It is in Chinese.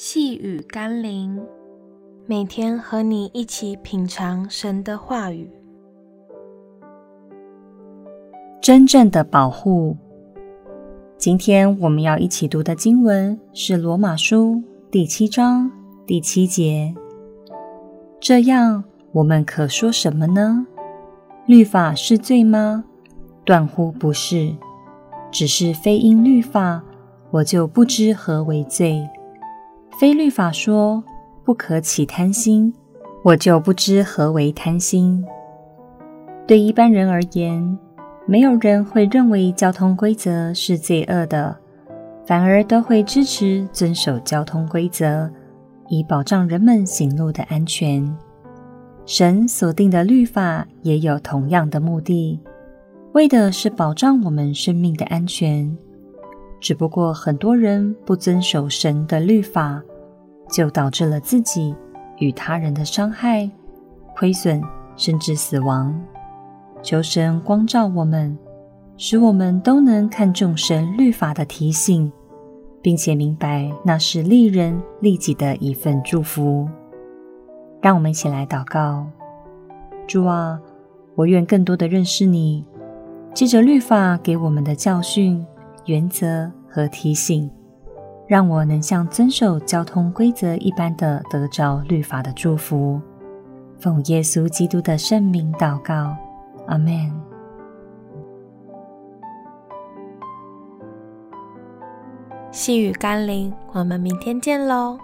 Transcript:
细雨甘霖，每天和你一起品尝神的话语。真正的保护。今天我们要一起读的经文是《罗马书》第七章第七节。这样，我们可说什么呢？律法是罪吗？断乎不是，只是非因律法，我就不知何为罪。非律法说不可起贪心，我就不知何为贪心。对一般人而言，没有人会认为交通规则是罪恶的，反而都会支持遵守交通规则，以保障人们行路的安全。神所定的律法也有同样的目的，为的是保障我们生命的安全。只不过很多人不遵守神的律法，就导致了自己与他人的伤害、亏损，甚至死亡。求神光照我们，使我们都能看重神律法的提醒，并且明白那是利人利己的一份祝福。让我们一起来祷告：主啊，我愿更多的认识你。借着律法给我们的教训、原则和提醒，让我能像遵守交通规则一般的得着律法的祝福。奉耶稣基督的圣名祷告，阿门。细雨甘霖，我们明天见喽。